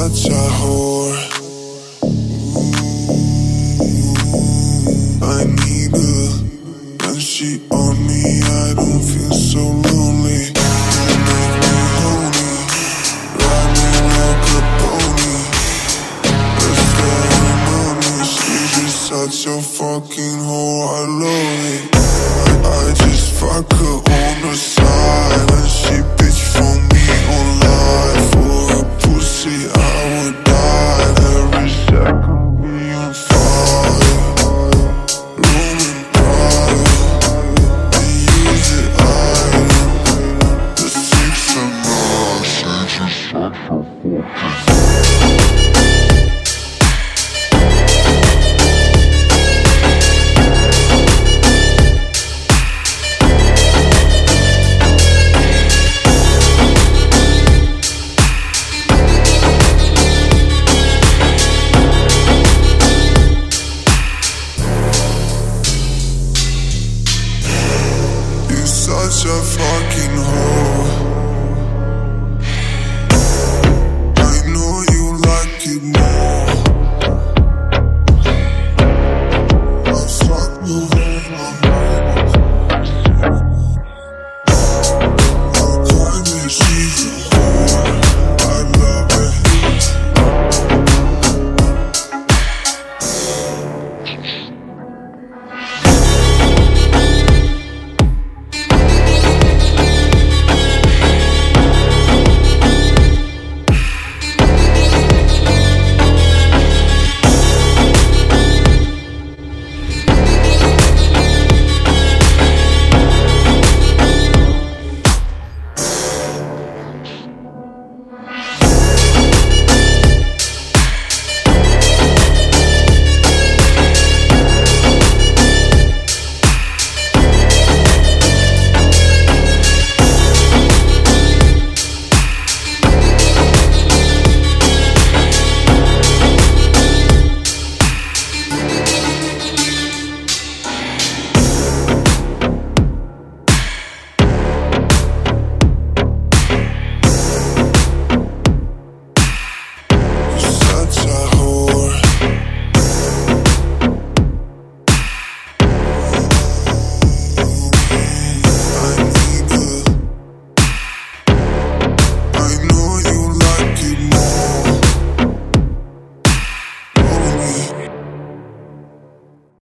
such a whore. Ooh, I need her. When she on me, I don't feel so lonely. You make me horny, ride me like a pony. Just such a fucking. house, fear such a fucking whore. see.